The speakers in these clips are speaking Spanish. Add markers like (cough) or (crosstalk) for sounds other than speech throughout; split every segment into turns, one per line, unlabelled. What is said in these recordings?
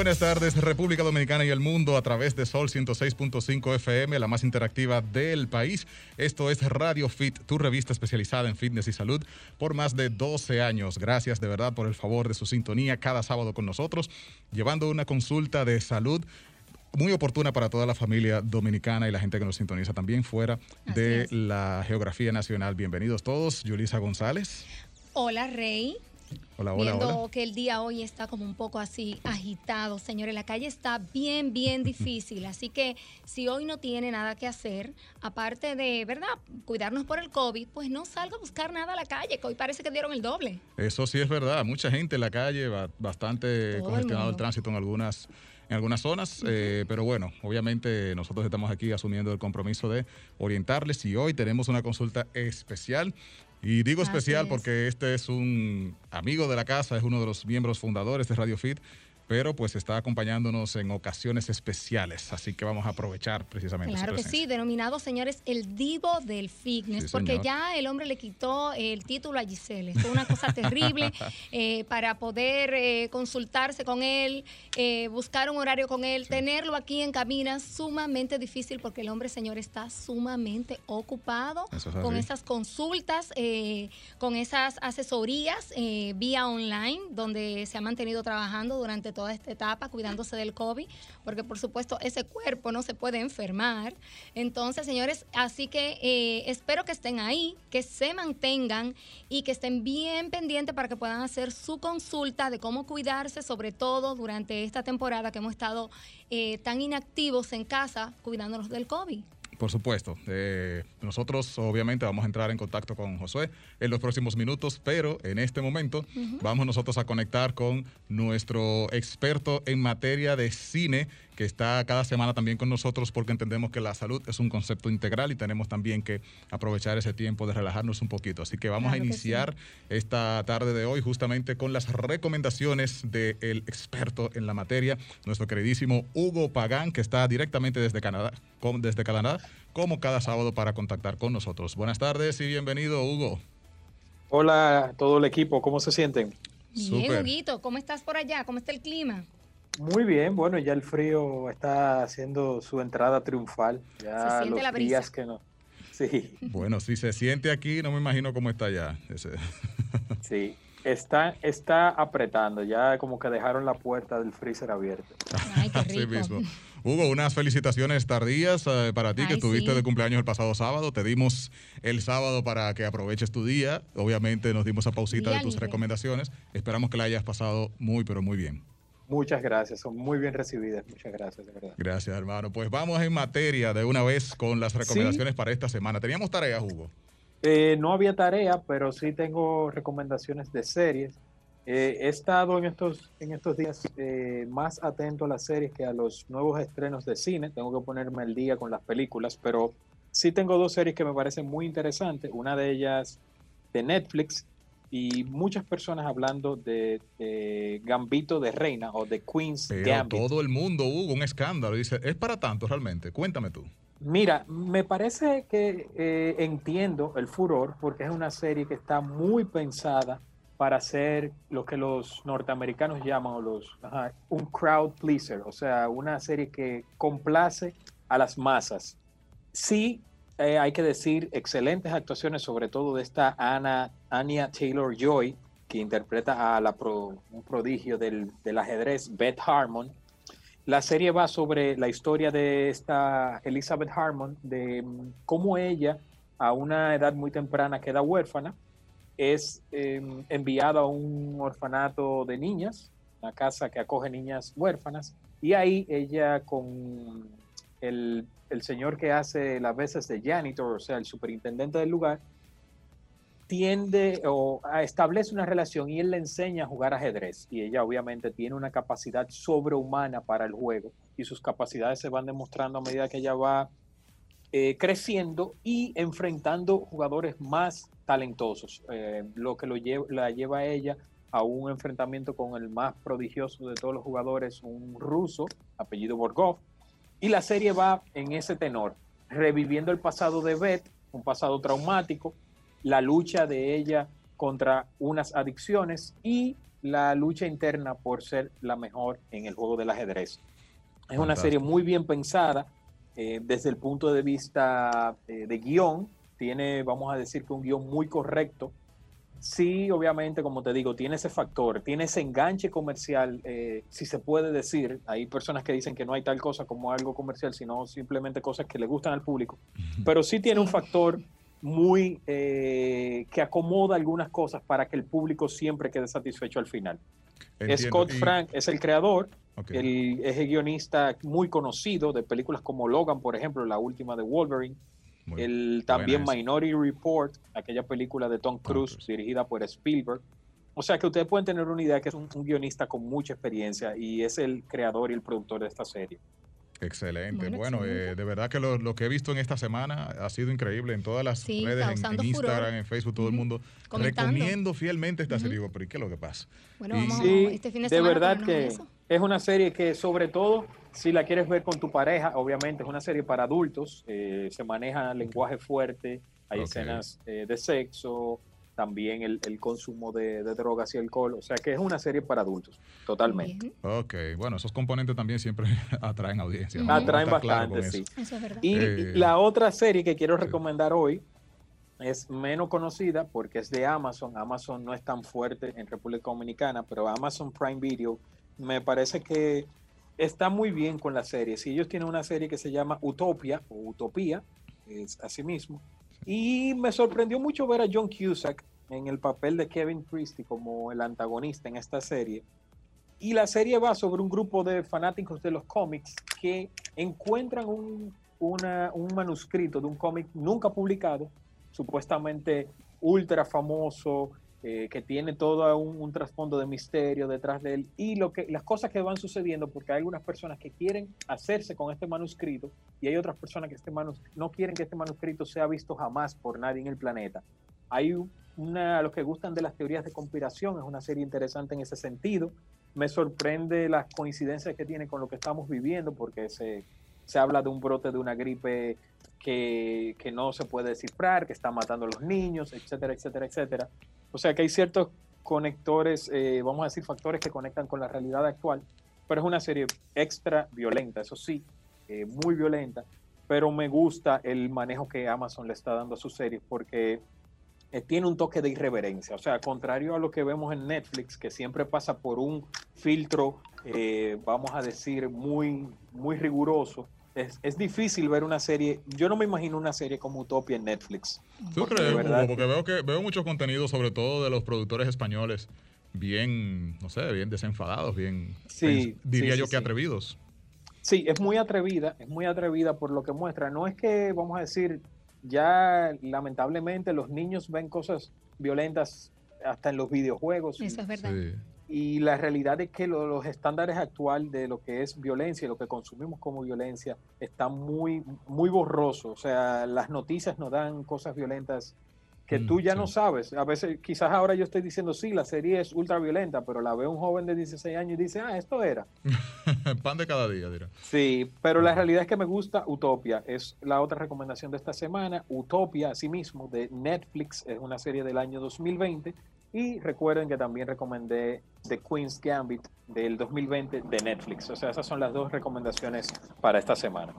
buenas tardes, República Dominicana y el mundo a través de Sol 106.5 FM, la más interactiva del país. Esto es Radio Fit, tu revista especializada en fitness y salud por más de 12 años. Gracias de verdad por el favor de su sintonía cada sábado con nosotros, llevando una consulta de salud muy oportuna para toda la familia dominicana y la gente que nos sintoniza también fuera de la geografía nacional. Bienvenidos todos. Yulisa González.
Hola, Rey.
Hola, hola,
Viendo que el día hoy está como un poco así agitado, señores, la calle está bien, bien difícil. Así que si hoy no tiene nada que hacer, aparte de, ¿verdad?, cuidarnos por el COVID, pues no salga a buscar nada a la calle, que hoy parece que dieron el doble.
Eso sí es verdad. Mucha gente en la calle, bastante congestionado el, tránsito en algunas en algunas zonas, eh, pero bueno, obviamente nosotros estamos aquí asumiendo el compromiso de orientarles y hoy tenemos una consulta especial y digo especial porque este es un amigo de la casa, es uno de los miembros fundadores de Radio Fit pero pues está acompañándonos en ocasiones especiales, así que vamos a aprovechar precisamente.
Claro que sí, denominado, señores, el divo del fitness, porque ya el hombre le quitó el título a Giselle. Fue una cosa terrible (laughs) eh, para poder eh, consultarse con él, eh, buscar un horario con él, tenerlo aquí en cabina, sumamente difícil porque el hombre, señor, está sumamente ocupado con esas consultas, con esas asesorías vía online, donde se ha mantenido trabajando durante todo toda esta etapa cuidándose del COVID, porque por supuesto ese cuerpo no se puede enfermar. Entonces, señores, así que eh, espero que estén ahí, que se mantengan y que estén bien pendientes para que puedan hacer su consulta de cómo cuidarse, sobre todo durante esta temporada que hemos estado eh, tan inactivos en casa cuidándonos del COVID.
Por supuesto. Eh, nosotros obviamente vamos a entrar en contacto con Josué en los próximos minutos, pero en este momento vamos nosotros a conectar con nuestro experto en materia de cine que está cada semana también con nosotros porque entendemos que la salud es un concepto integral y tenemos también que aprovechar ese tiempo de relajarnos un poquito. Así que vamos a iniciar esta tarde de hoy justamente con las recomendaciones del experto en la materia, nuestro queridísimo Hugo Pagán, que está directamente desde Canadá, desde Canadá, como cada sábado para contactar con nosotros. Buenas tardes y bienvenido, Hugo.
Hola a todo el equipo, ¿cómo se sienten?
Bien, Huguito, ¿cómo estás por allá? ¿Cómo está el clima?
Muy bien, bueno, ya el frío está haciendo su entrada triunfal. Ya los días que no. Sí. (laughs)
Bueno, si se siente aquí, no me imagino cómo está ya. (laughs)
Sí, está, está apretando, ya como que dejaron la puerta del freezer abierta.
Ay, qué rico.
mismo. Hugo, unas felicitaciones tardías eh, para ti que estuviste de cumpleaños el pasado sábado. Te dimos el sábado para que aproveches tu día. Obviamente nos dimos a pausita de tus recomendaciones. Esperamos que la hayas pasado muy, pero muy bien.
Muchas gracias, son muy bien recibidas. Muchas gracias, de verdad.
Gracias, hermano. Pues vamos en materia de una vez con las recomendaciones para esta semana. ¿Teníamos tareas, Hugo?
Eh, no había tarea, pero sí tengo recomendaciones de series. Eh, he estado en estos, en estos días eh, más atento a las series que a los nuevos estrenos de cine. Tengo que ponerme al día con las películas, pero sí tengo dos series que me parecen muy interesantes. Una de ellas de Netflix y muchas personas hablando de, Gambito de Reina o de Queen's
Pero Todo el mundo hubo un escándalo. Dice, ¿es para tanto realmente? Cuéntame tú.
Mira, me parece que eh, entiendo el furor porque es una serie que está muy pensada para ser lo que los norteamericanos llaman los, un crowd pleaser, o sea, una serie que complace a las masas. Sí, eh, hay que decir, excelentes actuaciones, sobre todo de esta Anna, Anya Taylor Joy, que interpreta a la un prodigio del, ajedrez, Beth Harmon. La serie va sobre la historia de esta Elizabeth Harmon, de cómo ella, a una edad muy temprana, queda huérfana, es em, enviada a un orfanato de niñas, una casa que acoge niñas huérfanas, y ahí ella con el señor que hace las veces de janitor, o sea, el superintendente del lugar, tiende o establece una relación y él le enseña a jugar ajedrez. Y ella obviamente tiene una capacidad sobrehumana para el juego y sus capacidades se van demostrando a medida que ella va eh, creciendo y enfrentando jugadores más talentosos, eh, lo que la lleva a ella a un enfrentamiento con el más prodigioso de todos los jugadores, un ruso, apellido Borgov, y la serie va en ese tenor, reviviendo el pasado de Beth, un pasado traumático, la lucha de ella contra unas adicciones y la lucha interna por ser la mejor en el juego del ajedrez. Es una serie muy bien pensada eh, desde el punto de vista eh, de guion. Tiene, vamos a decir que un guion muy correcto. Sí, obviamente, como te digo, tiene ese factor, tiene ese enganche comercial, eh, si se puede decir. Hay personas que dicen que no hay tal cosa como algo comercial, sino simplemente cosas que le gustan al público. Pero sí tiene un factor muy que acomoda algunas cosas para que el público siempre quede satisfecho al final. Scott Frank es el creador, él es el guionista muy conocido de películas como Logan, por ejemplo, la última de Wolverine. El también Minority Report, aquella película de Tom Cruise, dirigida por Spielberg. O sea que ustedes pueden tener una idea que es un, guionista con mucha experiencia y es el creador y el productor de esta serie.
Excelente. Bueno, eh, de verdad que lo, que he visto en esta semana ha sido increíble en todas las redes, en, Instagram, en Facebook, todo el mundo recomiendo fielmente esta serie. Pero ¿y qué es lo que pasa?
Bueno, vamos, este fin de, de verdad que es una serie que sobre todo si la quieres ver con tu pareja, obviamente es una serie para adultos, eh, se maneja lenguaje fuerte, hay escenas eh, de sexo, también el, consumo de, drogas y alcohol. O sea que es una serie para adultos, totalmente.
Ok, bueno, esos componentes también siempre (laughs) atraen audiencia.
Atraen bastante, sí. Eso es verdad. Y eh, la otra serie que quiero recomendar hoy es menos conocida porque es de Amazon. Amazon no es tan fuerte en República Dominicana, pero Amazon Prime Video me parece que está muy bien con la serie. Si ellos tienen una serie que se llama Utopia o Utopía, es así mismo. Y me sorprendió mucho ver a John Cusack en el papel de Kevin Christie como el antagonista en esta serie. Y la serie va sobre un grupo de fanáticos de los cómics que encuentran un, un manuscrito de un cómic nunca publicado, supuestamente ultra famoso, eh, que tiene todo un, trasfondo de misterio detrás de él y lo que, las cosas que van sucediendo, porque hay algunas personas que quieren hacerse con este manuscrito y hay otras personas que este no quieren que este manuscrito sea visto jamás por nadie en el planeta. Hay a los que gustan de las teorías de conspiración, es una serie interesante en ese sentido. Me sorprende las coincidencias que tiene con lo que estamos viviendo, porque se, se habla de un brote de una gripe que, que, no se puede descifrar, que está matando a los niños, etcétera, etcétera, etcétera. O sea que hay ciertos conectores, eh, vamos a decir, factores que conectan con la realidad actual, pero es una serie extra violenta, eso sí, eh, muy violenta, pero me gusta el manejo que Amazon le está dando a su serie porque eh, tiene un toque de irreverencia. O sea, contrario a lo que vemos en Netflix, que siempre pasa por un filtro, eh, vamos a decir, muy, muy riguroso. Es, es, difícil ver una serie. Yo no me imagino una serie como Utopia en Netflix.
¿Tú crees? Porque veo que veo mucho contenido, sobre todo de los productores españoles, bien, no sé, bien desenfadados, bien, sí, diría yo que atrevidos.
Sí, es muy atrevida, es muy atrevida por lo que muestra. No es que, vamos a decir, ya lamentablemente los niños ven cosas violentas hasta en los videojuegos.
Eso es verdad.
Y la realidad es que los estándares actuales de lo que es violencia y lo que consumimos como violencia están muy, muy borrosos. O sea, las noticias nos dan cosas violentas que mm, tú ya no sabes. A veces, quizás ahora yo estoy diciendo, sí, la serie es ultra violenta, pero la ve un joven de 16 años y dice, ah, esto era. (laughs)
Pan de cada día, dirá.
Sí, pero la realidad es que me gusta Utopia. Es la otra recomendación de esta semana. Utopia, asimismo, de Netflix, es una serie del año 2020. Y recuerden que también recomendé The Queen's Gambit del 2020 de Netflix. O sea, esas son las dos recomendaciones para esta semana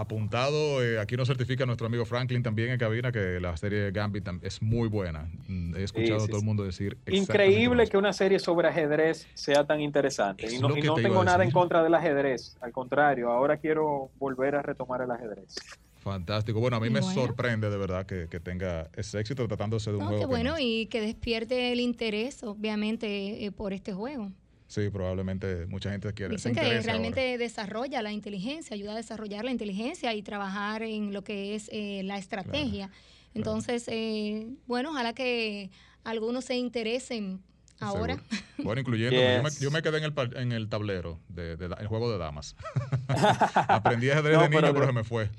apuntado. Eh, aquí nos certifica nuestro amigo Franklin también en cabina que la serie Gambit es muy buena. Mm, he escuchado a todo el mundo decir.
Increíble que una serie sobre ajedrez sea tan interesante. y no, tengo nada en contra del ajedrez. Al contrario, ahora quiero volver a retomar el ajedrez.
Fantástico. Bueno, a mí me sorprende de verdad que, tenga ese éxito tratándose de un juego. Qué
bueno y que despierte el interés, obviamente, eh, por este juego.
Sí, probablemente mucha gente quiere.
Dicen que realmente desarrolla la inteligencia, ayuda a desarrollar la inteligencia y trabajar en lo que es eh, la estrategia. Entonces, eh, bueno, ojalá que algunos se interesen ahora. (laughs)
Bueno, incluyendo, yo, me, quedé en el, en el tablero del de, juego de damas. (laughs) (laughs) Aprendí ajedrez de niño, pero se me fue.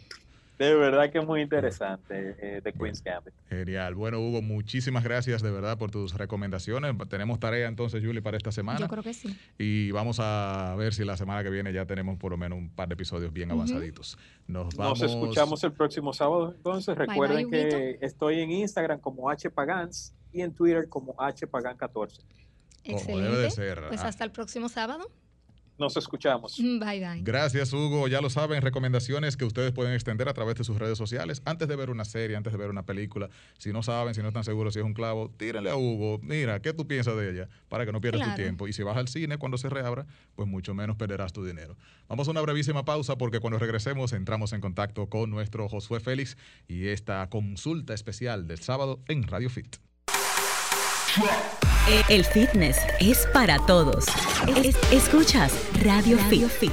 De verdad que es muy interesante eh, The Queen's Gambit.
Genial. Bueno, Hugo, muchísimas gracias de verdad por tus recomendaciones. Tenemos tarea entonces, Julie, para esta semana.
Yo creo que sí.
Y vamos a ver si la semana que viene ya tenemos por lo menos un par de episodios bien avanzaditos. Nos vamos.
Nos escuchamos el próximo sábado. Entonces, recuerden que estoy en Instagram como H Pagans y en Twitter como H Pagan 14.
Como debe de ser. Pues hasta el próximo sábado.
Nos escuchamos.
Mm, bye bye.
Gracias, Hugo. Ya lo saben, recomendaciones que ustedes pueden extender a través de sus redes sociales. Antes de ver una serie, antes de ver una película, si no saben, si no están seguros si es un clavo, tírenle a Hugo. Mira, ¿qué tú piensas de ella? Para que no pierdas tu tiempo. Y si vas al cine cuando se reabra, pues mucho menos perderás tu dinero. Vamos a una brevísima pausa porque cuando regresemos entramos en contacto con nuestro Josué Félix y esta consulta especial del sábado en Radio Fit.
El fitness es para todos. escuchas Radio, Fit.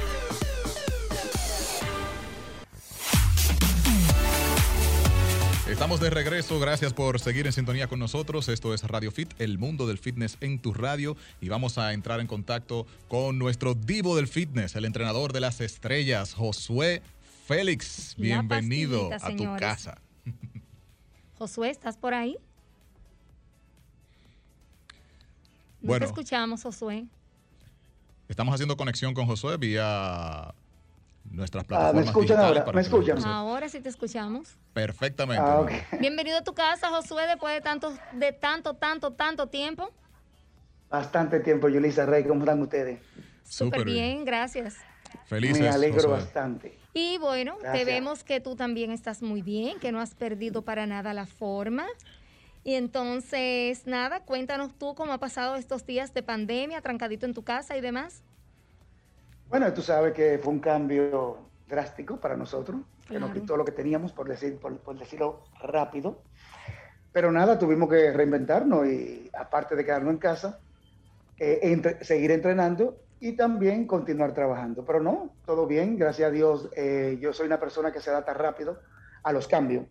Estamos de regreso, gracias por seguir en sintonía con nosotros. Esto es Radio Fit, el mundo del fitness en tu radio. Y vamos a entrar en contacto con nuestro divo del fitness, el entrenador de las estrellas, Josué Félix. Bienvenido a tu casa.
Josué, ¿estás por ahí? No te escuchamos, Josué.
Estamos haciendo conexión con Josué vía nuestras plataformas.
Ah, ¿Me escuchan ahora? ¿Me escuchan?
Ahora sí te escuchamos.
Perfectamente.
Ah, (laughs)
Bienvenido a tu casa, Josué, después de tanto, de tanto, tanto, tanto tiempo.
Bastante tiempo, Yulisa Rey. ¿Cómo están ustedes?
Súper bien, gracias.
Felices.
Me alegro bastante.
Y bueno, te vemos que tú también estás muy bien, que no has perdido para nada la forma. Y entonces, nada, cuéntanos tú cómo ha pasado estos días de pandemia, trancadito en tu casa y demás.
Bueno, tú sabes que fue un cambio drástico para nosotros, que nos quitó lo que teníamos, por, decir, por, decirlo rápido. Pero nada, tuvimos que reinventarnos y aparte de quedarnos en casa, eh, seguir entrenando y también continuar trabajando. Pero no, todo bien, gracias a Dios. Eh, yo soy una persona que se adapta rápido a los cambios.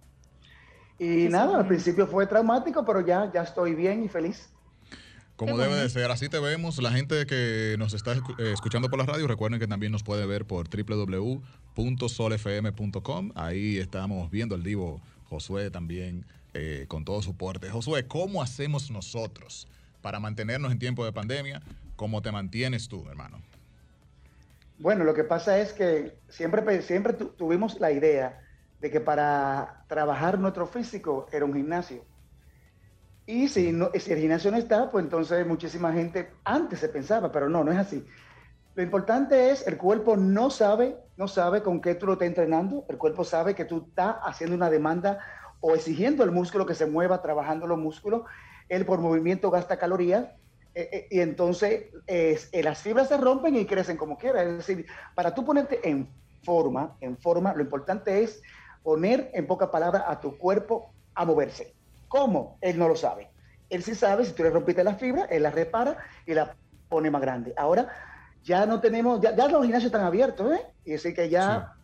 Y nada, al principio fue traumático, pero ya, ya estoy bien y feliz.
Como debe de ser, así te vemos. La gente que nos está eh, escuchando por la radio, recuerden que también nos puede ver por www.solfm.com. Ahí estamos viendo al divo Josué también eh, con todo su porte. Josué, ¿cómo hacemos nosotros para mantenernos en tiempo de pandemia? ¿Cómo te mantienes tú, hermano?
Bueno, lo que pasa es que siempre, siempre tuvimos la idea de que para trabajar nuestro físico era un gimnasio. Y si, no, si el gimnasio no está, pues entonces muchísima gente antes se pensaba, pero no, no es así. Lo importante es, el cuerpo no sabe, no sabe con qué tú lo estás entrenando, el cuerpo sabe que tú estás haciendo una demanda o exigiendo al músculo que se mueva, trabajando los músculos, él por movimiento gasta calorías, eh, eh, y entonces eh, las fibras se rompen y crecen como quiera. Es decir, para tú ponerte en forma, en forma, lo importante es poner en pocas palabras a tu cuerpo a moverse. ¿Cómo? Él no lo sabe. Él sí sabe, si tú le rompiste la fibra, él la repara y la pone más grande. Ahora ya no tenemos, ya, los gimnasios están abiertos, ¿eh? Y así que ya,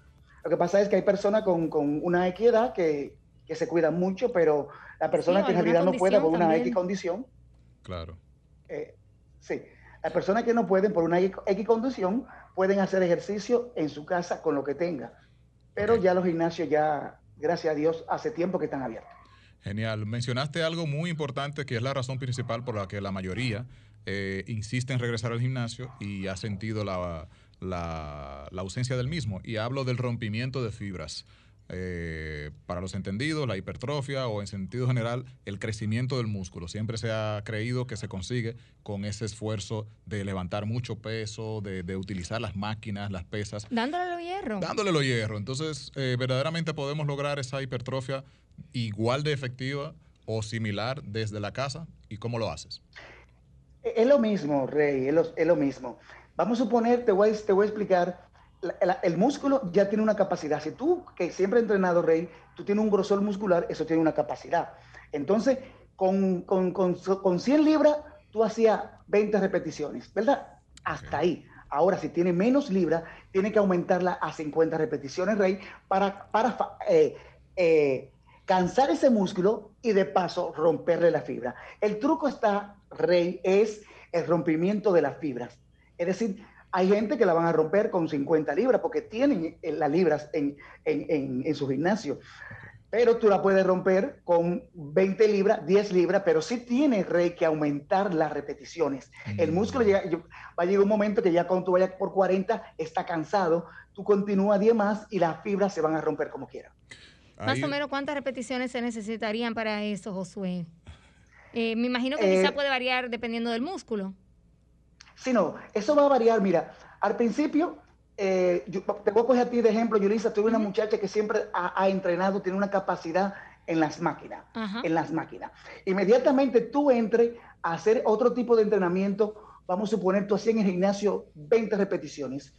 lo que pasa es que hay personas con, una equidad que, que se cuidan mucho, pero la persona que en realidad no puede por una X condición.
Claro.
Eh, sí, las personas que no pueden por una X condición pueden hacer ejercicio en su casa con lo que tenga pero ya los gimnasios ya, gracias a Dios, hace tiempo que están abiertos.
Genial. Mencionaste algo muy importante que es la razón principal por la que la mayoría eh, insiste en regresar al gimnasio y ha sentido la, la ausencia del mismo. Y hablo del rompimiento de fibras. Eh, para los entendidos, la hipertrofia o en sentido general el crecimiento del músculo. Siempre se ha creído que se consigue con ese esfuerzo de levantar mucho peso, de, utilizar las máquinas, las pesas.
Dándole lo hierro.
Dándole lo hierro. Entonces, eh, verdaderamente podemos lograr esa hipertrofia igual de efectiva o similar desde la casa. ¿Y cómo lo haces?
Es lo mismo, Rey, es lo, mismo. Vamos a suponer, te voy, te voy a explicar el músculo ya tiene una capacidad. Si tú, que siempre has entrenado, Rey, tú tienes un grosor muscular, eso tiene una capacidad. Entonces, con, con, con, 100 libras, tú hacías 20 repeticiones, ¿verdad? Hasta ahí. Ahora, si tiene menos libras, tiene que aumentarla a 50 repeticiones, Rey, para, para eh, eh, cansar ese músculo y de paso romperle la fibra. El truco está, Rey, es el rompimiento de las fibras. Es decir, hay gente que la van a romper con 50 libras porque tienen eh, las libras en, su gimnasio. Pero tú la puedes romper con 20 libras, 10 libras, pero sí tienes, Rey, que aumentar las repeticiones. El músculo llega, va a llegar un momento que ya cuando tú vayas por 40 está cansado, tú continúas 10 más y las fibras se van a romper como quieran.
Más o menos, ¿cuántas repeticiones se necesitarían para eso, Josué? Eh, me imagino que quizá eh, puede variar dependiendo del músculo.
Sino eso va a variar. Mira, al principio, eh, yo, te voy a coger a ti de ejemplo, Yulisa, tuve una muchacha que siempre ha, entrenado, tiene una capacidad en las máquinas, en las máquinas. Inmediatamente tú entres a hacer otro tipo de entrenamiento, vamos a suponer, tú hacías en el gimnasio 20 repeticiones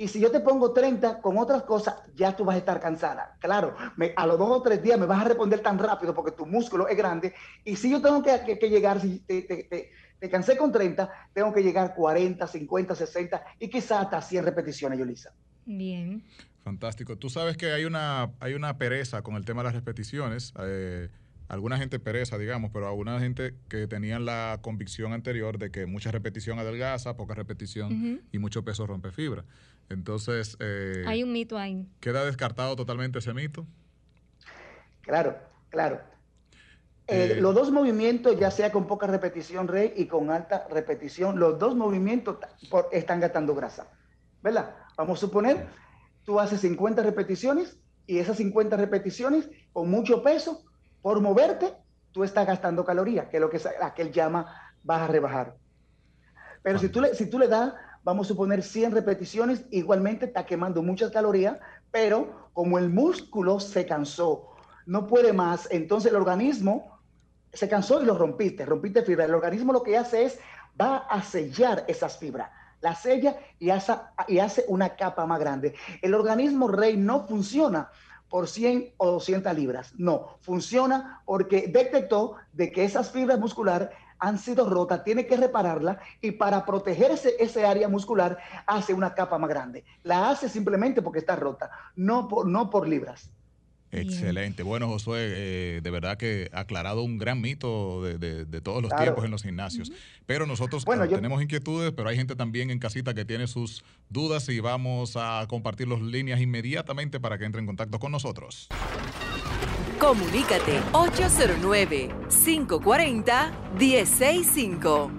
y si yo te pongo 30 con otras cosas, ya tú vas a estar cansada. Claro, a los dos o tres días me vas a responder tan rápido porque tu músculo es grande. Y si yo tengo que, llegar, si te, cansé con 30, tengo que llegar 40, 50, 60 y quizás hasta 100 repeticiones, Yulisa.
Bien.
Fantástico. Tú sabes que hay una, hay una pereza con el tema de las repeticiones. Eh, alguna gente pereza, digamos, pero alguna gente que tenían la convicción anterior de que mucha repetición adelgaza, poca repetición y mucho peso rompe fibra. Entonces...
Eh, Hay un mito ahí.
¿Queda descartado totalmente ese mito?
Claro, claro. Eh, los dos movimientos, ya sea con poca repetición, Rey, y con alta repetición, los dos movimientos están gastando grasa. ¿Verdad? Vamos a suponer, tú haces 50 repeticiones y esas 50 repeticiones con mucho peso, por moverte, tú estás gastando calorías, que es lo que aquel llama vas a rebajar. Pero si tú, le, si tú le das vamos a suponer 100 repeticiones, igualmente está quemando muchas calorías, pero como el músculo se cansó, no puede más, entonces el organismo se cansó y lo rompiste, rompiste fibra. El organismo lo que hace es, va a sellar esas fibras, la sella y hace, y hace una capa más grande. El organismo rey no funciona por 100 o 200 libras, no, funciona porque detectó de que esas fibras musculares han sido rotas, tiene que repararla y para proteger ese, área muscular hace una capa más grande. La hace simplemente porque está rota, no por, no por libras.
Excelente. Bueno, Josué, eh, de verdad que ha aclarado un gran mito de, todos los tiempos en los gimnasios. Pero nosotros tenemos inquietudes, pero hay gente también en casita que tiene sus dudas y vamos a compartir las líneas inmediatamente para que entre en contacto con nosotros.
Comunícate 809-540-1065.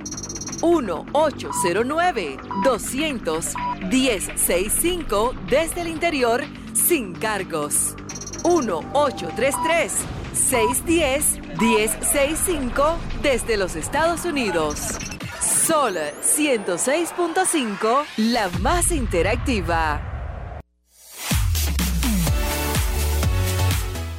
1-809-200-1065 desde el interior sin cargos. 1-833-610-1065 desde los Estados Unidos. Sol 106.5, la más interactiva.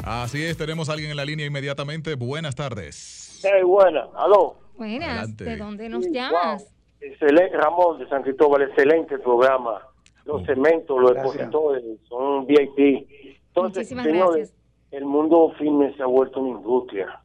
Así es, tenemos a alguien en la línea inmediatamente. Buenas tardes.
Hey, buenas, aló.
Buenas, ¿de dónde nos llamas?
Excelente, Ramón de San Cristóbal, excelente programa. Los cementos, los expositores son VIP. Entonces, señores, el mundo fitness se ha vuelto una industria.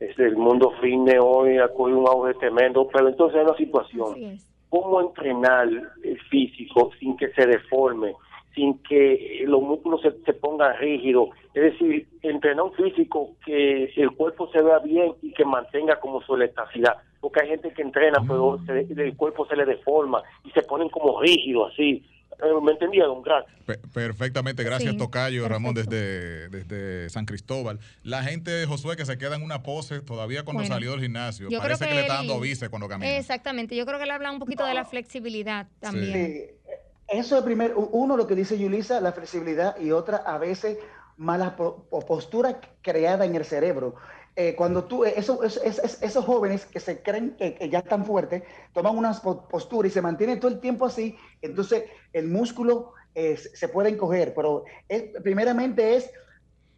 Es el mundo fitness hoy ha cogido un auge tremendo, pero entonces hay una situación. ¿Cómo entrenar el físico sin que se deforme? sin que los músculos se, pongan rígidos. Es decir, entrenar un físico que el cuerpo se vea bien y que mantenga como su elasticidad. Porque hay gente que entrena, pero mm. el cuerpo se le deforma y se ponen como rígidos así. Eh, ¿Me entendieron? Gracias.
perfectamente, gracias Tocayo, Ramón, desde, desde San Cristóbal. La gente, Josué, que se queda en una pose todavía cuando salió del gimnasio, parece que, le está dando vice cuando camina.
Exactamente, yo creo que le habla un poquito de la flexibilidad también. Sí.
Eso es primero, uno lo que dice Yulisa, la flexibilidad, y otra a veces mala postura creada en el cerebro. Eh, cuando tú, eh, eso, esos jóvenes que se creen que, ya están fuertes, toman una postura y se mantienen todo el tiempo así, entonces el músculo eh, se puede encoger, pero primeramente es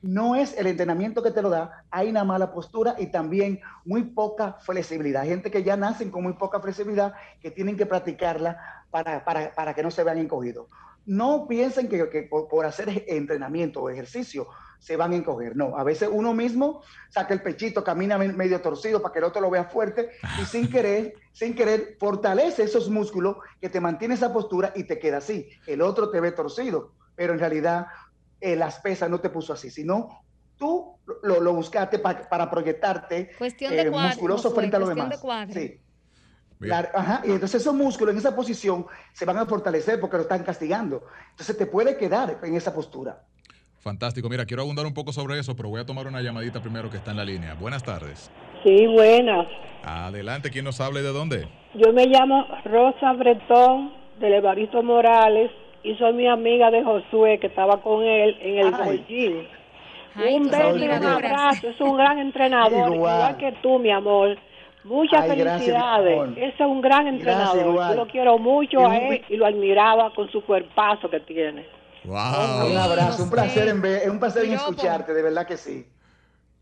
no es el entrenamiento que te lo da, hay una mala postura y también muy poca flexibilidad. Gente que ya nacen con muy poca flexibilidad que tienen que practicarla para, para, para que no se vean encogidos. No piensen que, que por, hacer entrenamiento o ejercicio se van a encoger. No, a veces uno mismo saca el pechito, camina medio torcido para que el otro lo vea fuerte y sin (laughs) querer, sin querer, fortalece esos músculos que te mantiene esa postura y te queda así. El otro te ve torcido, pero en realidad eh, las pesas no te puso así, sino tú lo, buscaste para proyectarte
eh,
musculoso frente a los demás. sí. ajá, y entonces esos músculos en esa posición se van a fortalecer porque lo están castigando. Entonces te puede quedar en esa postura.
Fantástico. Mira, quiero abundar un poco sobre eso, pero voy a tomar una llamadita primero que está en la línea. Buenas tardes.
Sí, buenas.
Adelante, ¿quién nos habla y de dónde?
Yo me llamo Rosa Bretón, de Evaristo Morales, y soy mi amiga de Josué que estaba con él en el Golgín. Un beso y un abrazo, es un gran entrenador, (laughs) igual. que tú, mi amor. Muchas felicidades. Ese es un gran entrenador. Yo lo quiero mucho a él y lo admiraba con su cuerpazo que tiene.
Wow. un abrazo, un placer en ver, un placer en escucharte, de verdad que sí.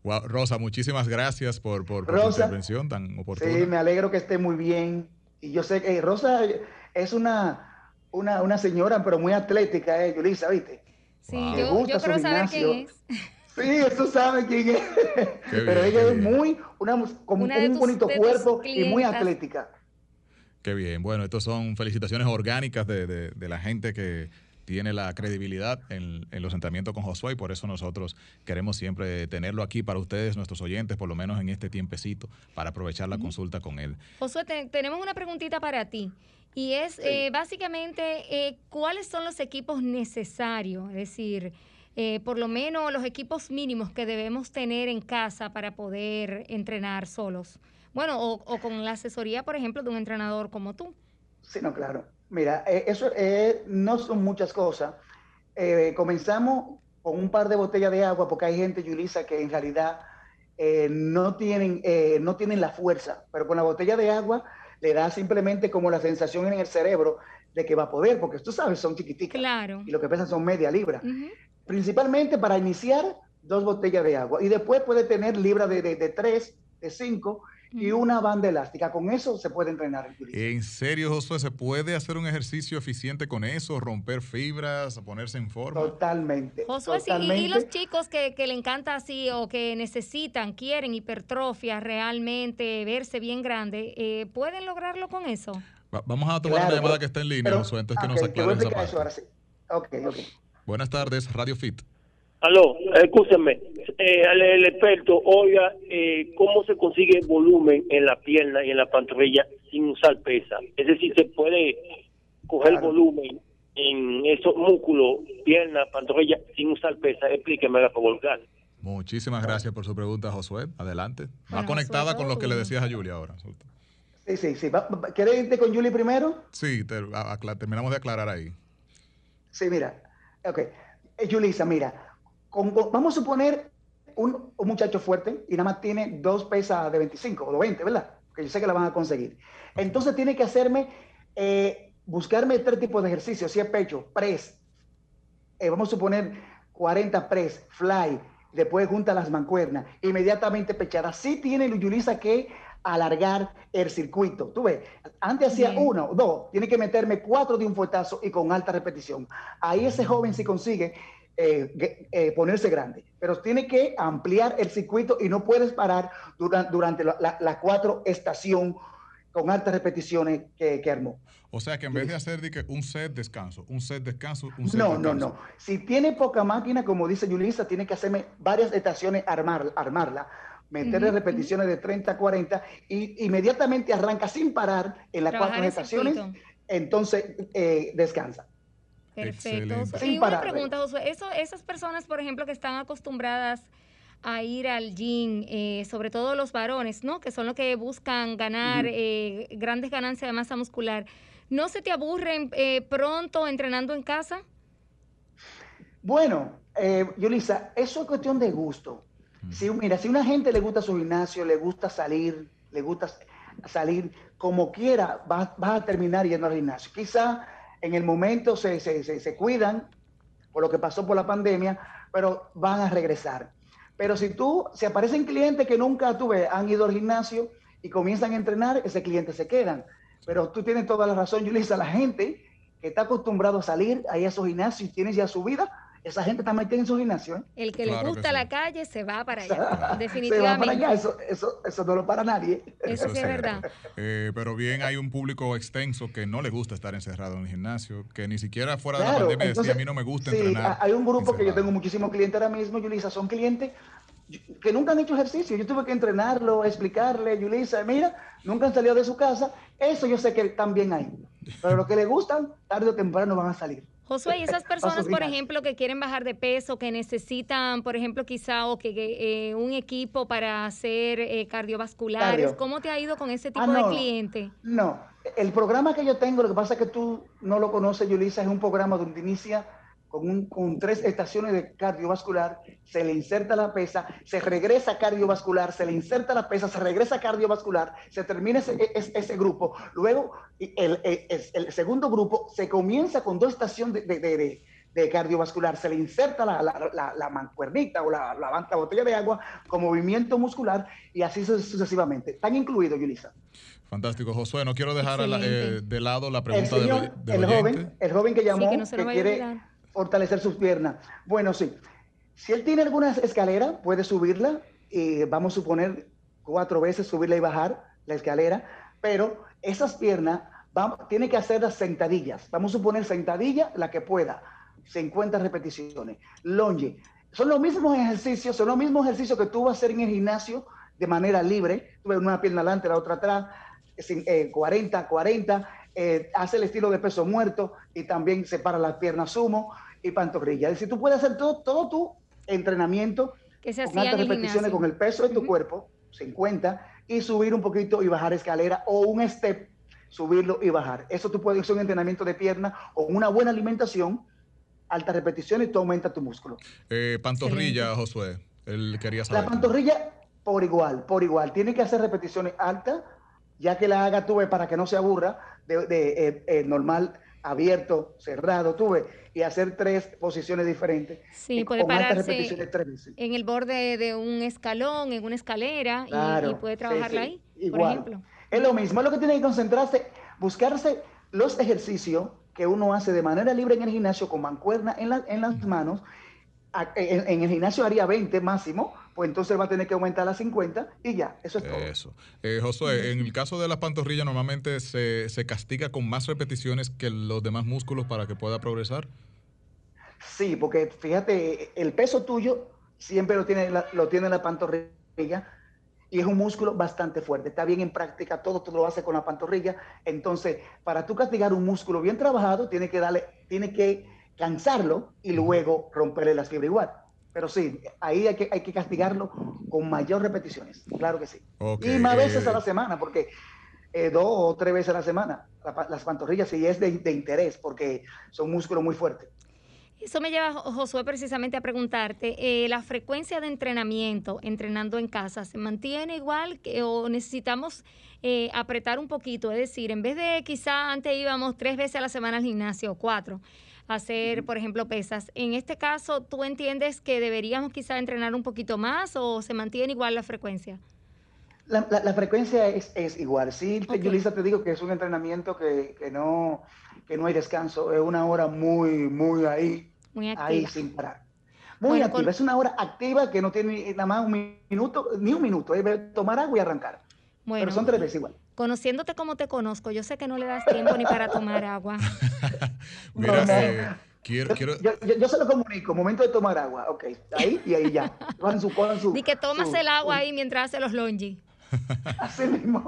Wow, Rosa, muchísimas gracias por, por, tu intervención tan oportuna.
Sí, me alegro que esté muy bien. Y yo sé que Rosa es una, una, una señora, pero muy atlética, eh, Yulisa, ¿viste?
Sí, yo, yo quiero saber quién es.
Sí, eso sabe quién es. Pero ella es muy, una, como un bonito cuerpo y muy atlética.
Qué bien. Bueno, estas son felicitaciones orgánicas de, de, la gente que tiene la credibilidad en, los entrenamientos con Josué y por eso nosotros queremos siempre tenerlo aquí para ustedes, nuestros oyentes, por lo menos en este tiempecito, para aprovechar la consulta con él.
Josué, tenemos una preguntita para ti. Y es eh, básicamente, eh, ¿cuáles son los equipos necesarios? Es decir, eh, por lo menos los equipos mínimos que debemos tener en casa para poder entrenar solos. Bueno, o, con la asesoría, por ejemplo, de un entrenador como tú.
Sí, no, claro. Mira, eh, eso eh, no son muchas cosas. comenzamos con un par de botellas de agua porque hay gente, Yulisa, que en realidad no, tienen, no tienen la fuerza, pero con la botella de agua le da simplemente como la sensación en el cerebro de que va a poder, porque tú sabes, son chiquiticas.
Claro.
Y lo que pesan son media libra principalmente para iniciar dos botellas de agua. Y después puede tener libra de, de, tres, de cinco y una banda elástica. Con eso se puede entrenar
¿En serio, Josué? ¿Se puede hacer un ejercicio eficiente con eso? ¿Romper fibras? ¿Ponerse en forma?
Totalmente.
Josué, Y, los chicos que, que, le encanta así o que necesitan, quieren hipertrofia realmente, verse bien grande, eh, ¿pueden lograrlo con eso?
vamos a tomar una llamada que está en línea, Josué, entonces que nos aclare esa parte. ahora sí.
Ok, ok.
Buenas tardes, Radio Fit.
Aló, escúcheme, eh, el, experto, oiga, eh, ¿cómo se consigue volumen en la pierna y en la pantorrilla sin usar pesa? Es decir, ¿se puede coger volumen en esos músculos, pierna, pantorrilla, sin usar pesa? Explíqueme, por favor,
Muchísimas gracias por su pregunta, Josué. Adelante. Va conectada con lo que le decías a Julia ahora.
Sí, sí, sí. ¿Quieres irte con Julie primero?
Sí, terminamos de aclarar ahí.
Sí, mira, Ok. Eh, Julissa, mira, vamos a suponer un, muchacho fuerte y nada más tiene dos pesas de 25 o de 20, ¿verdad? Que yo sé que la van a conseguir. Entonces tiene que hacerme, eh, buscarme tres tipos de ejercicios, si es pecho, press, eh, vamos a suponer 40 press, fly, después junta las mancuernas, inmediatamente pechada. Sí tiene Julissa que alargar el circuito. Tú ves, antes hacía uno, dos, tiene que meterme cuatro de un fuetazo y con alta repetición. Ahí ese joven sí consigue eh, eh, ponerse grande, pero tiene que ampliar el circuito y no puedes parar durante, durante la, cuatro estación con altas repeticiones que, que, armó.
O sea que en vez de hacer un set descanso, un set descanso, un set
no,
descanso.
No, no, no. Si tiene poca máquina, como dice Yulisa, tiene que hacerme varias estaciones armar, armarla meterle repeticiones de 30 a 40 y inmediatamente arranca sin parar en las cuatro estaciones, entonces eh, descansa.
Perfecto. y una pregunta, Josué, eso, esas personas, por ejemplo, que están acostumbradas a ir al gym, eh, sobre todo los varones, ¿no? Que son los que buscan ganar eh, grandes ganancias de masa muscular. ¿No se te aburren pronto entrenando en casa?
Bueno, Yulisa, eso es cuestión de gusto. Si, mira, si una gente le gusta su gimnasio, le gusta salir, le gusta salir como quiera, vas, a terminar yendo al gimnasio. Quizá en el momento se, se, se, cuidan por lo que pasó por la pandemia, pero van a regresar. Pero si tú, si aparecen clientes que nunca tuve, han ido al gimnasio y comienzan a entrenar, ese cliente se quedan. Pero tú tienes toda la razón, Julissa, la gente que está acostumbrado a salir ahí a esos gimnasios y tiene ya su vida, esa gente está metida en su gimnasio. ¿eh?
El que le gusta la calle se va para allá, definitivamente. Se va para allá,
eso, eso, eso no lo para nadie.
Eso, sí es verdad.
Eh, pero bien, hay un público extenso que no le gusta estar encerrado en el gimnasio, que ni siquiera fuera de la pandemia decía, a mí no me gusta sí,
Hay un grupo que yo tengo muchísimos clientes ahora mismo, Yulisa, son clientes que nunca han hecho ejercicio. Yo tuve que entrenarlo, explicarle, Yulisa, mira, nunca han salido de su casa. Eso yo sé que también hay. Pero los que le gustan, tarde o temprano van a salir.
Josué, y esas (laughs) personas, por ejemplo, que quieren bajar de peso, que necesitan, por ejemplo, quizá o que eh, un equipo para hacer eh, cardiovasculares, ¿cómo te ha ido con ese tipo ah, de cliente?
No, el programa que yo tengo, lo que pasa es que tú no lo conoces, Yulisa, es un programa donde inicia con, con tres estaciones de cardiovascular, se le inserta la pesa, se regresa cardiovascular, se le inserta la pesa, se regresa cardiovascular, se termina ese, ese, grupo. Luego, el, el, segundo grupo se comienza con dos estaciones de, de, de, cardiovascular, se le inserta la, la, la, mancuernita o la, la, botella de agua con movimiento muscular y así sucesivamente. Están incluidos, Yulisa.
Fantástico, Josué. No quiero dejar eh, de lado la pregunta del,
el joven, el joven que llamó, que, quiere fortalecer sus piernas. Bueno, sí. Si él tiene alguna escalera, puede subirla. Y vamos a suponer cuatro veces subirla y bajar la escalera. Pero esas piernas tiene que hacer las sentadillas. Vamos a suponer sentadilla la que pueda. 50 repeticiones. Longe. Son los mismos ejercicios, son los mismos ejercicios que tú vas a hacer en el gimnasio de manera libre. Tú ves una pierna adelante, la otra atrás. 40, 40. Eh, hace el estilo de peso muerto y también separa las piernas sumo y pantorrilla. Es decir, tú puedes hacer todo, todo tu entrenamiento
que se
con altas repeticiones con el peso de tu cuerpo, 50, y subir un poquito y bajar escalera o un step, subirlo y bajar. Eso tú puedes hacer un entrenamiento de pierna o una buena alimentación, altas repeticiones y tú aumentas tu músculo.
Eh, pantorrilla, Josué, él quería saber.
La pantorrilla por igual, por igual. Tiene que hacer repeticiones altas, ya que la haga tuve para que no se aburra de, eh, eh, normal abierto, cerrado, tuve, y hacer tres posiciones diferentes.
Sí, puede pararse en el borde de un escalón, en una escalera, y, puede trabajarla ahí, por ejemplo.
Es lo mismo, es lo que tiene que concentrarse, buscarse los ejercicios que uno hace de manera libre en el gimnasio con mancuerna en, en las manos. En, el gimnasio haría 20 máximo, pues entonces va a tener que aumentar a 50 y ya, eso es todo.
Eso. Eh, Josué, en el caso de la pantorrilla normalmente se, se, castiga con más repeticiones que los demás músculos para que pueda progresar.
Sí, porque fíjate, el peso tuyo siempre lo tiene la, lo tiene la pantorrilla y es un músculo bastante fuerte. Está bien en práctica, todo tú lo haces con la pantorrilla. Entonces, para tú castigar un músculo bien trabajado, tiene que darle, tiene que cansarlo y luego romperle las fibras igual. Pero sí, ahí hay que, hay que castigarlo con mayor repeticiones, claro que sí. Y más veces a la semana, porque eh, dos o tres veces a la semana, las pantorrillas sí es de, de, interés, porque son músculos muy fuertes.
Eso me lleva, Josué, precisamente a preguntarte, eh, ¿la frecuencia de entrenamiento, entrenando en casa, se mantiene igual que, o necesitamos eh, apretar un poquito? Es decir, en vez de quizá antes íbamos tres veces a la semana al gimnasio, cuatro, hacer, por ejemplo, pesas. En este caso, ¿tú entiendes que deberíamos quizá entrenar un poquito más o se mantiene igual la frecuencia?
La, frecuencia es, es, igual. Sí, okay. te digo que es un entrenamiento que, que, no, que no hay descanso. Es una hora muy, muy ahí, muy ahí sin parar. Muy activa. Es una hora activa que no tiene nada más un minuto, ni un minuto. Es tomar agua y arrancar. Pero son tres veces igual.
Conociéndote como te conozco, yo sé que no le das tiempo ni para tomar agua. (laughs)
Mira, eh, quiero, quiero...
Yo, se lo comunico, momento de tomar agua, ok, ahí y ahí ya.
su, Di que tomas el agua ahí mientras hace los longi. (laughs)
Así mismo.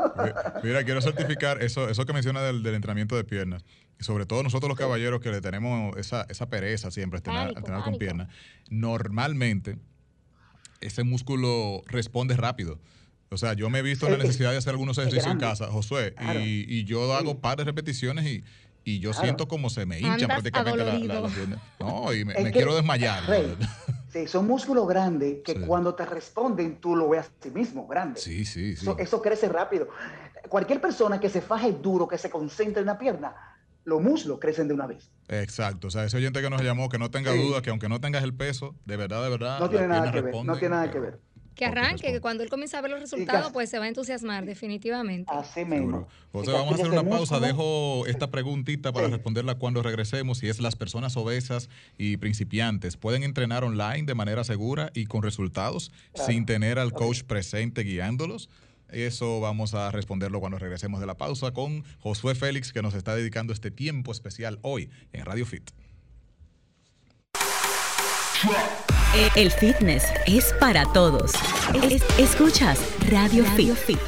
Mira, quiero certificar eso, eso que menciona del, entrenamiento de piernas. Y sobre todo nosotros los caballeros que le tenemos esa, esa pereza siempre, entrenar, entrenar con piernas. Normalmente, ese músculo responde rápido. O sea, yo me he visto la necesidad de hacer algunos ejercicios en casa, Josué, y, y, yo hago par de repeticiones y, y yo siento como se me hincha prácticamente la, No, y me, quiero desmayar.
sí, son músculos grandes que cuando te responden tú lo ves a ti mismo grande.
Sí, sí,
sí. Eso, crece rápido. Cualquier persona que se faje duro, que se concentre en la pierna, los muslos crecen de una vez.
Exacto. O sea, ese oyente que nos llamó, que no tenga duda, que aunque no tengas el peso, de verdad, de verdad.
No tiene nada que ver. No tiene nada que ver.
Que arranque, que cuando él comience a ver los resultados, pues se va a entusiasmar, definitivamente.
Así mismo.
José, vamos a hacer una pausa. Dejo esta preguntita para responderla cuando regresemos. Y es las personas obesas y principiantes, ¿pueden entrenar online de manera segura y con resultados sin tener al coach presente guiándolos? Eso vamos a responderlo cuando regresemos de la pausa con Josué Félix, que nos está dedicando este tiempo especial hoy en Radio Fit.
El fitness es para todos. escuchas Radio, Fit.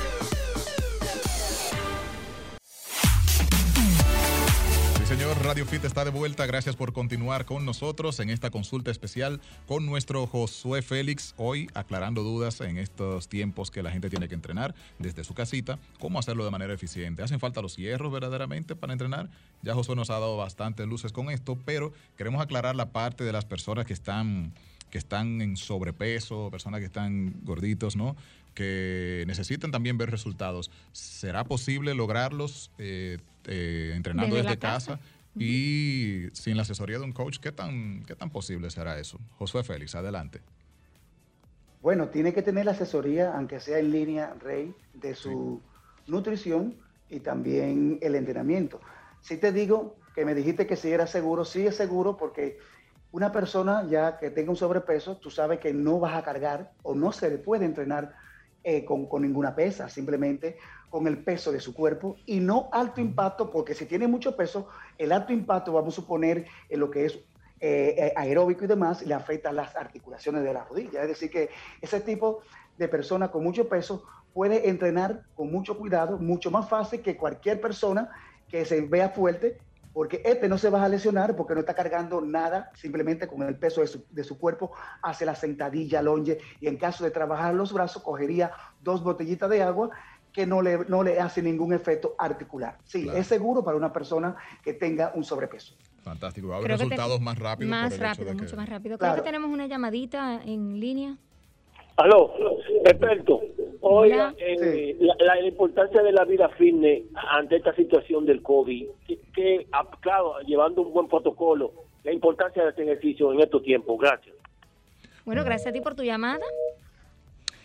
Sí, señor, Radio Radio Fit está de vuelta. Gracias por continuar con nosotros en esta consulta especial con nuestro Josué Félix. Hoy aclarando dudas en estos tiempos que la gente tiene que entrenar desde su casita. ¿Cómo hacerlo de manera eficiente? ¿Hacen falta los hierros verdaderamente para entrenar? Ya Josué nos ha dado bastantes luces con esto, pero queremos aclarar la parte de las personas que están que están en sobrepeso, personas que están gorditos, ¿no? que necesitan también ver resultados. ¿Será posible lograrlos eh, eh, entrenando desde, casa? Y sin la asesoría de un coach, ¿qué tan, ¿qué tan posible será eso? Josué Félix, adelante.
Bueno, tiene que tener la asesoría, aunque sea en línea, Rey, de su nutrición y también el entrenamiento. Si te digo que me dijiste que si era seguro, sí es seguro porque una persona ya que tenga un sobrepeso, tú sabes que no vas a cargar o no se le puede entrenar eh, con, ninguna pesa, simplemente con el peso de su cuerpo y no alto impacto, porque si tiene mucho peso, el alto impacto, vamos a suponer, en lo que es eh, eh, aeróbico y demás, le afecta las articulaciones de la rodilla. Es decir, que ese tipo de persona con mucho peso puede entrenar con mucho cuidado, mucho más fácil que cualquier persona que se vea fuerte porque este no se va a lesionar porque no está cargando nada, simplemente con el peso de su, cuerpo hace la sentadilla, longe, y en caso de trabajar los brazos, cogería dos botellitas de agua que no le, no le hace ningún efecto articular. Sí, es seguro para una persona que tenga un sobrepeso.
Fantástico, va a haber resultados más rápidos.
Más rápido, mucho más rápido. Creo que tenemos una llamadita en línea.
Aló, experto. Oiga, eh, la, importancia de la vida fitness ante esta situación del COVID, que, ah, claro, llevando un buen protocolo, la importancia de este ejercicio en estos tiempos. Gracias.
Bueno, gracias a ti por tu llamada.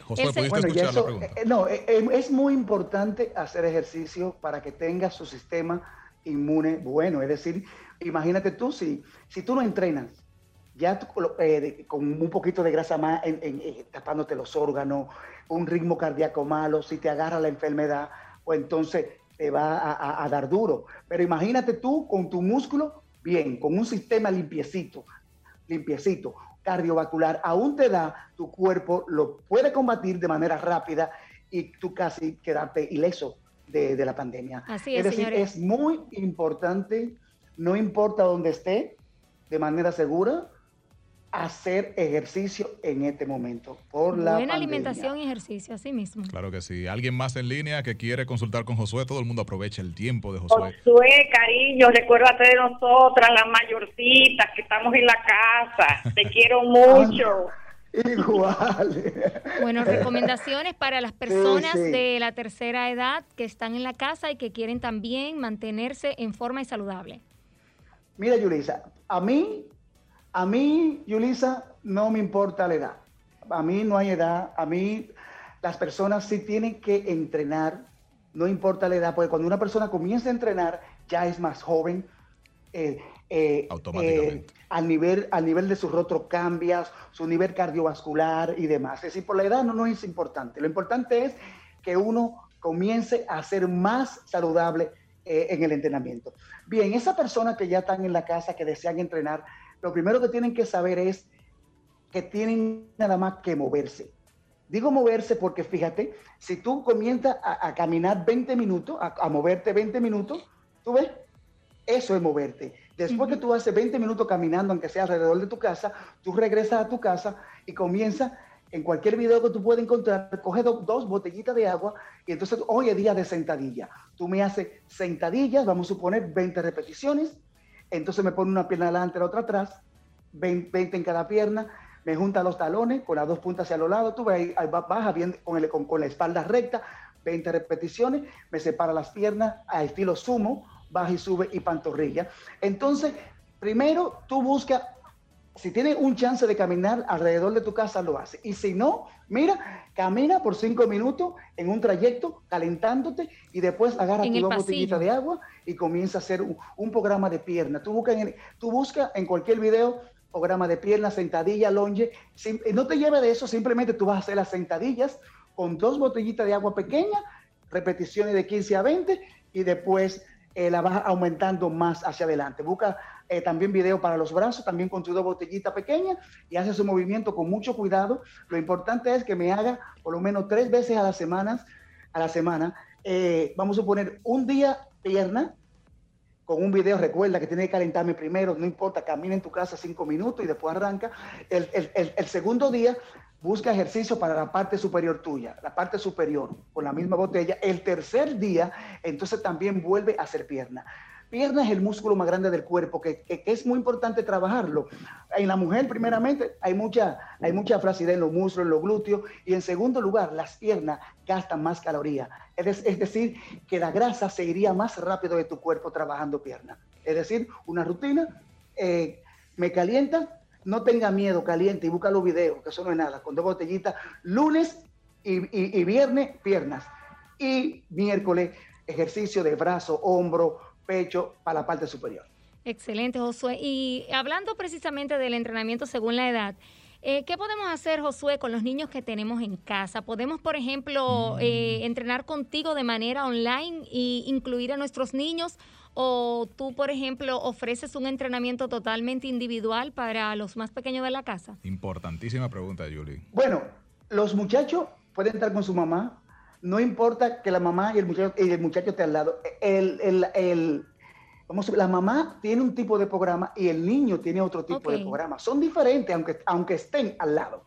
José, ¿pudiste escuchar la pregunta?
Eh, no, eh, es muy importante hacer ejercicio para que tenga su sistema inmune bueno. Es decir, imagínate tú, si, si tú no entrenas, ya eh, con un poquito de grasa más en, eh, tapándote los órganos, un ritmo cardíaco malo, si te agarra la enfermedad, pues entonces te va a, dar duro. Pero imagínate tú con tu músculo bien, con un sistema limpiecito, limpiecito, cardiovascular, aún te da, tu cuerpo lo puede combatir de manera rápida y tú casi quedarte ileso de, la pandemia.
Así es,
es decir, es muy importante, no importa dónde esté, de manera segura, hacer ejercicio en este momento por la
Buena alimentación y ejercicio, así mismo.
Claro que sí. Alguien más en línea que quiere consultar con Josué, todo el mundo aprovecha el tiempo de Josué.
Josué, cariño, recuérdate de nosotras, las mayorcitas que estamos en la casa. Te quiero (laughs) mucho.
Igual.
Bueno, recomendaciones para las personas de la tercera edad que están en la casa y que quieren también mantenerse en forma y saludable.
Mira, Yulisa, a mí a mí, Yulisa, no me importa la edad. A mí no hay edad. A mí las personas sí tienen que entrenar, no importa la edad, porque cuando una persona comienza a entrenar ya es más joven.
Eh, eh, Automáticamente.
Eh, al, nivel, al nivel de su rostro cambias, su nivel cardiovascular y demás. Es decir, por la edad no, no es importante. Lo importante es que uno comience a ser más saludable en el entrenamiento. Bien, esa persona que ya están en la casa, que desean entrenar, lo primero que tienen que saber es que tienen nada más que moverse. Digo moverse porque fíjate, si tú comienzas a, caminar 20 minutos, a, moverte 20 minutos, tú ves, eso es moverte. Después que tú haces 20 minutos caminando, aunque sea alrededor de tu casa, tú regresas a tu casa y comienzas en cualquier video que tú puedas encontrar, coge dos botellitas de agua y entonces hoy es día de sentadilla. Tú me haces sentadillas, vamos a suponer 20 repeticiones, entonces me pone una pierna adelante, la otra atrás, 20 en cada pierna, me junta los talones con las dos puntas hacia los lados, tú ves, baja bien con, con, la espalda recta, 20 repeticiones, me separa las piernas a estilo sumo, baja y sube y pantorrilla. Entonces, primero tú buscas si tienes un chance de caminar alrededor de tu casa, lo hace. Y si no, mira, camina por cinco minutos en un trayecto, calentándote, y después agarra tu dos botellitas de agua y comienza a hacer un, programa de pierna. Tú buscas en, tú busca en cualquier video programa de pierna, sentadilla, longe. no te lleve de eso, simplemente tú vas a hacer las sentadillas con dos botellitas de agua pequeña, repeticiones de 15 a 20, y después eh, la vas aumentando más hacia adelante. Busca eh, también video para los brazos, también con tu dos botellitas pequeñas y hace su movimiento con mucho cuidado. Lo importante es que me haga por lo menos tres veces a la semana, a la semana. Eh, vamos a poner un día pierna con un video, recuerda que tiene que calentarme primero, no importa, camina en tu casa cinco minutos y después arranca. El, el, el, segundo día, busca ejercicio para la parte superior tuya, la parte superior, con la misma botella. El tercer día, entonces también vuelve a hacer pierna. Pierna es el músculo más grande del cuerpo, que, es muy importante trabajarlo. En la mujer, primeramente, hay mucha, hay mucha flacidez en los músculos, en los glúteos, y en segundo lugar, las piernas gastan más calorías. Es, es decir, que la grasa se iría más rápido de tu cuerpo trabajando pierna. Es decir, una rutina, eh, me calienta, no tenga miedo, caliente y busca los videos, que eso no es nada, con dos botellitas, lunes y viernes, piernas. Y miércoles, ejercicio de brazo, hombro, pecho para la parte superior.
Excelente, Josué. Y hablando precisamente del entrenamiento según la edad, eh, ¿Qué podemos hacer, Josué, con los niños que tenemos en casa? ¿Podemos, por ejemplo, mm. eh, entrenar contigo de manera online e incluir a nuestros niños? ¿O tú, por ejemplo, ofreces un entrenamiento totalmente individual para los más pequeños de la casa?
Importantísima pregunta, Julie.
Bueno, los muchachos pueden estar con su mamá, no importa que la mamá y el muchacho, y el muchacho esté al lado. El, el, el, vamos la mamá tiene un tipo de programa y el niño tiene otro tipo de programa. Son diferentes, aunque, aunque estén al lado.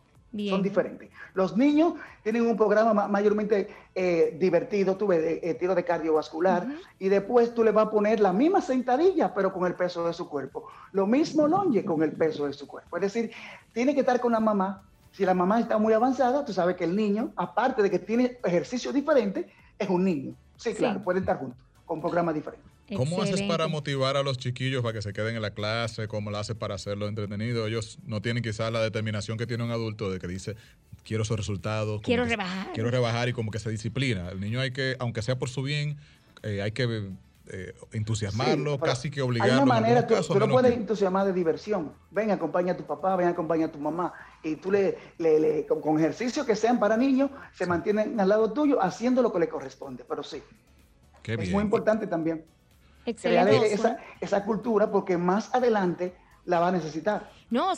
Son diferentes. Los niños tienen un programa mayormente eh, divertido, tuve de, eh, tiro de cardiovascular, y después tú le vas a poner la misma sentadilla, pero con el peso de su cuerpo. Lo mismo longe con el peso de su cuerpo. Es decir, tiene que estar con la mamá si la mamá está muy avanzada, tú sabes que el niño, aparte de que tiene ejercicio diferente, es un niño. Sí, claro, pueden estar juntos, con programas diferentes.
¿Cómo haces para motivar a los chiquillos para que se queden en la clase? ¿Cómo lo haces para hacerlo entretenido? Ellos no tienen quizás la determinación que tiene un adulto de que dice, quiero esos resultados.
Quiero rebajar.
Quiero rebajar y como que se disciplina. El niño hay que, aunque sea por su bien, eh, hay que eh, entusiasmarlo, casi que obligarlo.
Hay una manera, tú, tú no puedes entusiasmar de diversión. Ven, acompaña a tu papá, ven, acompaña a tu mamá. Y tú le, le, con, ejercicios que sean para niños, se mantienen al lado tuyo haciendo lo que le corresponde. Pero sí, es muy importante también crear esa, esa cultura porque más adelante la va a necesitar.
No,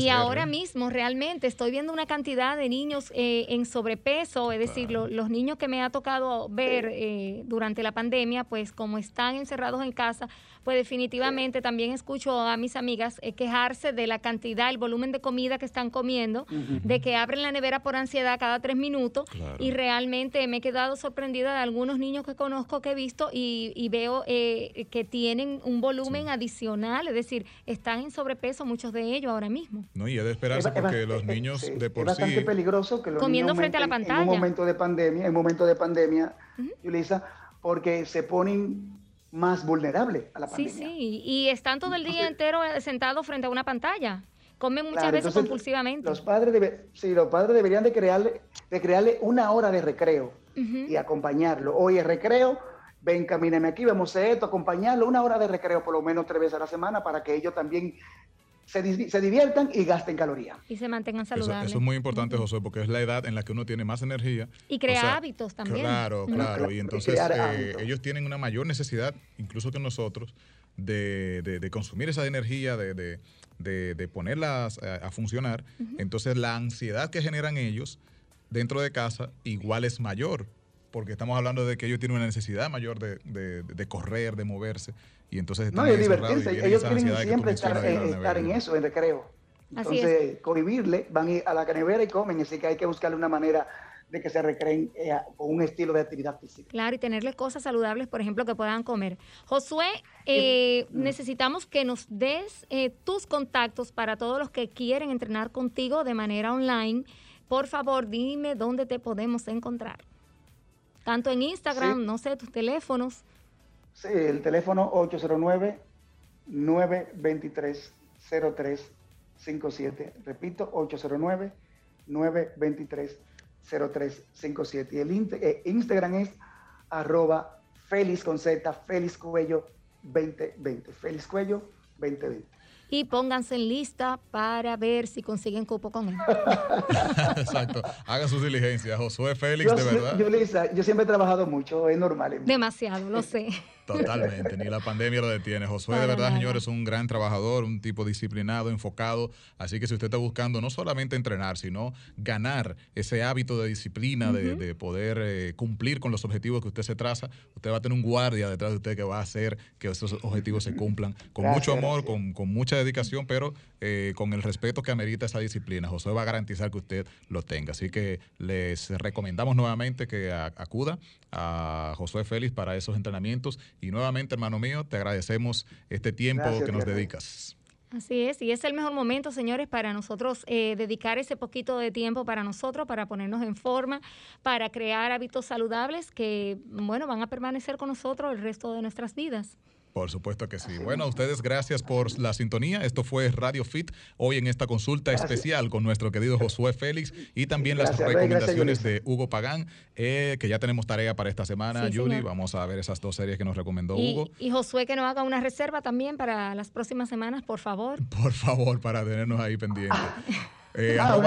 y, ahora mismo realmente estoy viendo una cantidad de niños eh, en sobrepeso, es decir, los niños que me ha tocado ver eh, durante la pandemia, pues como están encerrados en casa, pues definitivamente también escucho a mis amigas eh, quejarse de la cantidad, el volumen de comida que están comiendo, de que abren la nevera por ansiedad cada tres minutos y realmente me he quedado sorprendida de algunos niños que conozco, que he visto y, veo que tienen un volumen adicional, es decir, están en sobrepeso muchos de ellos ahora mismo.
No, y es de esperarse porque los niños de por
sí... Es bastante peligroso que los
Comiendo frente a la pantalla.
En un momento de pandemia, en momento de pandemia, Yulisa, porque se ponen más vulnerables a la pandemia.
Sí, sí, y están todo el día entero sentados frente a una pantalla. Comen muchas veces compulsivamente.
Los padres, debe, sí, los padres deberían de crearle, de crearle una hora de recreo y acompañarlo. Oye, recreo, ven, camíneme aquí, vamos a esto, acompañarlo, una hora de recreo por lo menos tres veces a la semana para que ellos también se, diviertan y gasten calorías.
Y se mantengan saludables.
Eso, es muy importante, José, porque es la edad en la que uno tiene más energía.
Y crea hábitos también.
Claro, claro. Y entonces eh, ellos tienen una mayor necesidad, incluso que nosotros, de, consumir esa energía, de, ponerlas a, funcionar. Entonces la ansiedad que generan ellos dentro de casa igual es mayor porque estamos hablando de que ellos tienen una necesidad mayor de, correr, de moverse. Y entonces
no, y divertirse. ellos quieren siempre estar, eh, estar en eso, en recreo. Entonces, cohibirle, van a la nevera y comen, así que hay que buscarle una manera de que se recreen eh, con un estilo de actividad física.
Claro, y tenerles cosas saludables, por ejemplo, que puedan comer. Josué, eh, necesitamos que nos des tus contactos para todos los que quieren entrenar contigo de manera online. Por favor, dime dónde te podemos encontrar. Tanto en Instagram, no sé, tus teléfonos.
Sí, el teléfono 809-923-0357. Repito, 809-923-0357. Y el eh, Instagram es arroba Félix con Z, Félix Cuello 2020. Félix Cuello 2020
y pónganse en lista para ver si consiguen cupo con él. (laughs)
Exacto. Hagan sus diligencias. Josué Félix, de verdad.
Yo, Lisa, yo siempre he trabajado mucho, es normal.
Demasiado, lo sé.
Totalmente, ni la pandemia lo detiene. Josué, de verdad, señores, es un gran trabajador, un tipo disciplinado, enfocado. Así que si usted está buscando no solamente entrenar, sino ganar ese hábito de disciplina, de, poder eh, cumplir con los objetivos que usted se traza, usted va a tener un guardia detrás de usted que va a hacer que esos objetivos se cumplan con mucho amor, con, mucha dedicación, pero eh, con el respeto que amerita esa disciplina. Josué va a garantizar que usted lo tenga. Así que les recomendamos nuevamente que acuda a Josué Félix para esos entrenamientos y nuevamente, hermano mío, te agradecemos este tiempo que nos dedicas.
Así es, y es el mejor momento, señores, para nosotros eh, dedicar ese poquito de tiempo para nosotros, para ponernos en forma, para crear hábitos saludables que, bueno, van a permanecer con nosotros el resto de nuestras vidas.
Por supuesto que sí. Bueno, a ustedes gracias por la sintonía. Esto fue Radio Fit hoy en esta consulta especial con nuestro querido Josué Félix y también las recomendaciones de Hugo Pagán, eh, que ya tenemos tarea para esta semana, Julie. Vamos a ver esas dos series que nos recomendó Hugo.
Y Josué que nos haga una reserva también para las próximas semanas, por favor. (laughs)
Por favor, para tenernos ahí pendientes. Eh, (laughs) ah,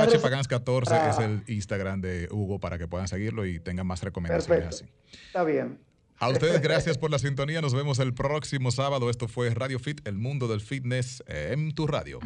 14 es el Instagram de Hugo para que puedan seguirlo y tengan más recomendaciones así.
Está bien.
A ustedes gracias por la sintonía. Nos vemos el próximo sábado. Esto fue Radio Fit, el mundo del fitness en tu radio.